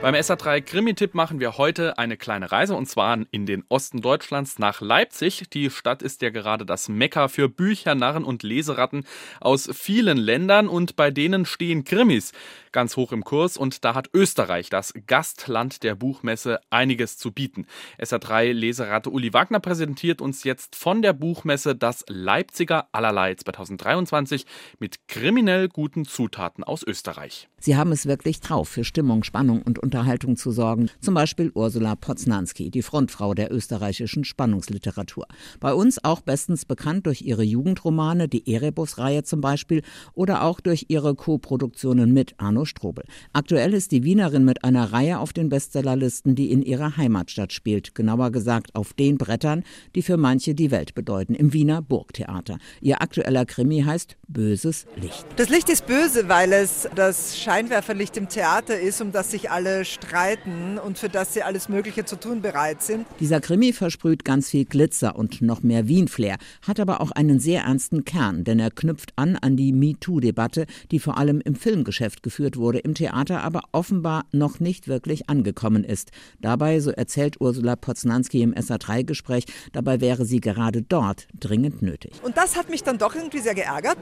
Beim SA3 Krimi-Tipp machen wir heute eine kleine Reise und zwar in den Osten Deutschlands nach Leipzig. Die Stadt ist ja gerade das Mekka für Bücher, Narren und Leseratten aus vielen Ländern und bei denen stehen Krimis ganz hoch im Kurs und da hat Österreich, das Gastland der Buchmesse, einiges zu bieten. SA3 Leseratte Uli Wagner präsentiert uns jetzt von der Buchmesse das Leipziger Allerlei 2023 mit kriminell guten Zutaten aus Österreich. Sie haben es wirklich drauf, für Stimmung, Spannung und Unterhaltung zu sorgen. Zum Beispiel Ursula Poznanski, die Frontfrau der österreichischen Spannungsliteratur. Bei uns auch bestens bekannt durch ihre Jugendromane, die Erebus-Reihe zum Beispiel, oder auch durch ihre Co-Produktionen mit Arno Strobel. Aktuell ist die Wienerin mit einer Reihe auf den Bestsellerlisten, die in ihrer Heimatstadt spielt. Genauer gesagt auf den Brettern, die für manche die Welt bedeuten, im Wiener Burgtheater. Ihr aktueller Krimi heißt Böses Licht. Das Licht ist böse, weil es das Scheinwerferlicht im Theater ist, um das sich alle streiten und für das sie alles Mögliche zu tun bereit sind. Dieser Krimi versprüht ganz viel Glitzer und noch mehr Wien-Flair, hat aber auch einen sehr ernsten Kern, denn er knüpft an an die MeToo-Debatte, die vor allem im Filmgeschäft geführt wurde, im Theater aber offenbar noch nicht wirklich angekommen ist. Dabei, so erzählt Ursula Poznanski im SA3-Gespräch, dabei wäre sie gerade dort dringend nötig. Und das hat mich dann doch irgendwie sehr geärgert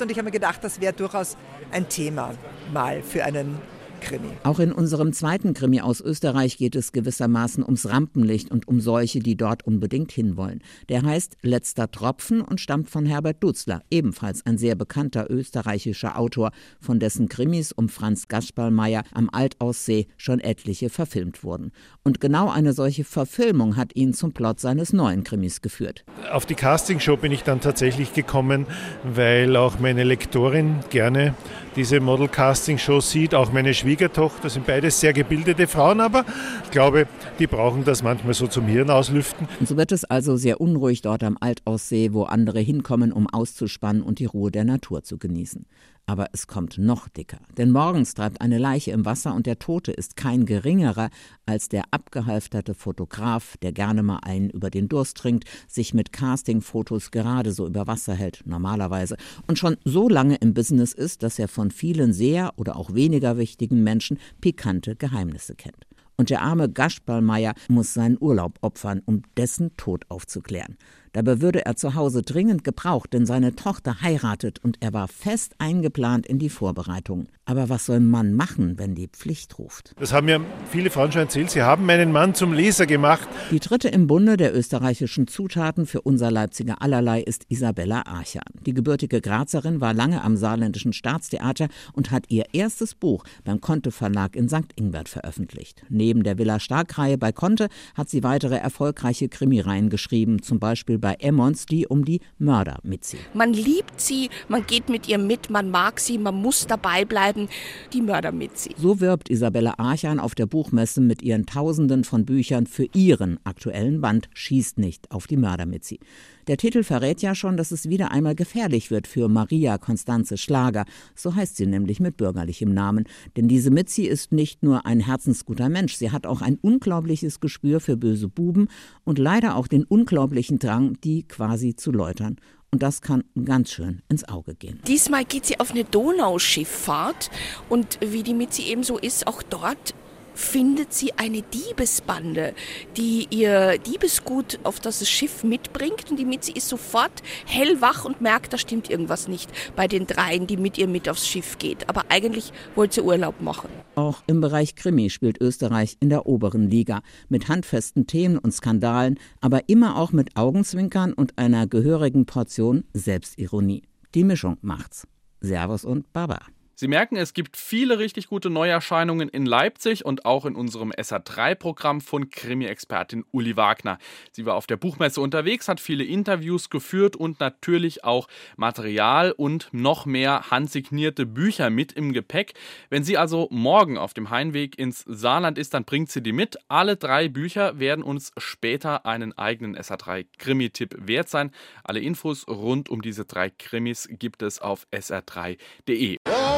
und ich habe mir gedacht, das wäre durchaus ein Thema mal für einen Krimi. Auch in unserem zweiten Krimi aus Österreich geht es gewissermaßen ums Rampenlicht und um solche, die dort unbedingt hinwollen. Der heißt Letzter Tropfen und stammt von Herbert Dutzler, ebenfalls ein sehr bekannter österreichischer Autor, von dessen Krimis um Franz Gaspalmeier am Altaussee schon etliche verfilmt wurden. Und genau eine solche Verfilmung hat ihn zum Plot seines neuen Krimis geführt. Auf die Castingshow bin ich dann tatsächlich gekommen, weil auch meine Lektorin gerne diese Model-Casting-Show sieht, auch meine Schwiegertochter, sind beides sehr gebildete Frauen, aber ich glaube, die brauchen das manchmal so zum Hirn auslüften. Und so wird es also sehr unruhig dort am Altaussee, wo andere hinkommen, um auszuspannen und die Ruhe der Natur zu genießen. Aber es kommt noch dicker. Denn morgens treibt eine Leiche im Wasser und der Tote ist kein geringerer als der abgehalfterte Fotograf, der gerne mal einen über den Durst trinkt, sich mit Castingfotos gerade so über Wasser hält, normalerweise, und schon so lange im Business ist, dass er von vielen sehr oder auch weniger wichtigen Menschen pikante Geheimnisse kennt. Und der arme Gaschballmeier muss seinen Urlaub opfern, um dessen Tod aufzuklären. Dabei würde er zu Hause dringend gebraucht, denn seine Tochter heiratet und er war fest eingeplant in die Vorbereitungen. Aber was soll ein Mann machen, wenn die Pflicht ruft? Das haben mir viele Frauen schon erzählt. Sie haben meinen Mann zum Leser gemacht. Die dritte im Bunde der österreichischen Zutaten für unser Leipziger Allerlei ist Isabella Archan. Die gebürtige Grazerin war lange am Saarländischen Staatstheater und hat ihr erstes Buch beim Conte Verlag in St. Ingbert veröffentlicht. Neben der Villa Stark-Reihe bei Conte hat sie weitere erfolgreiche Krimireihen geschrieben, zum Beispiel bei Emmons, die um die Mörder mitzieht. Man liebt sie, man geht mit ihr mit, man mag sie, man muss dabei bleiben die Mörder mitziehen. So wirbt Isabella Archan auf der Buchmesse mit ihren Tausenden von Büchern für ihren aktuellen Band Schießt nicht auf die Mörder mitziehen. Der Titel verrät ja schon, dass es wieder einmal gefährlich wird für Maria Konstanze Schlager. So heißt sie nämlich mit bürgerlichem Namen. Denn diese Mitzi ist nicht nur ein herzensguter Mensch, sie hat auch ein unglaubliches Gespür für böse Buben und leider auch den unglaublichen Drang, die quasi zu läutern. Und das kann ganz schön ins Auge gehen. Diesmal geht sie auf eine Donauschifffahrt und wie die Mitzi eben so ist, auch dort findet sie eine Diebesbande, die ihr Diebesgut auf das Schiff mitbringt und die Mitzi ist sofort hellwach und merkt, da stimmt irgendwas nicht bei den dreien, die mit ihr mit aufs Schiff geht. Aber eigentlich wollte sie Urlaub machen. Auch im Bereich Krimi spielt Österreich in der oberen Liga mit handfesten Themen und Skandalen, aber immer auch mit Augenzwinkern und einer gehörigen Portion Selbstironie. Die Mischung macht's. Servus und Baba. Sie merken, es gibt viele richtig gute Neuerscheinungen in Leipzig und auch in unserem SA3-Programm von Krimi-Expertin Uli Wagner. Sie war auf der Buchmesse unterwegs, hat viele Interviews geführt und natürlich auch Material und noch mehr handsignierte Bücher mit im Gepäck. Wenn sie also morgen auf dem Heimweg ins Saarland ist, dann bringt sie die mit. Alle drei Bücher werden uns später einen eigenen SA3-Krimi-Tipp wert sein. Alle Infos rund um diese drei Krimis gibt es auf sr3.de.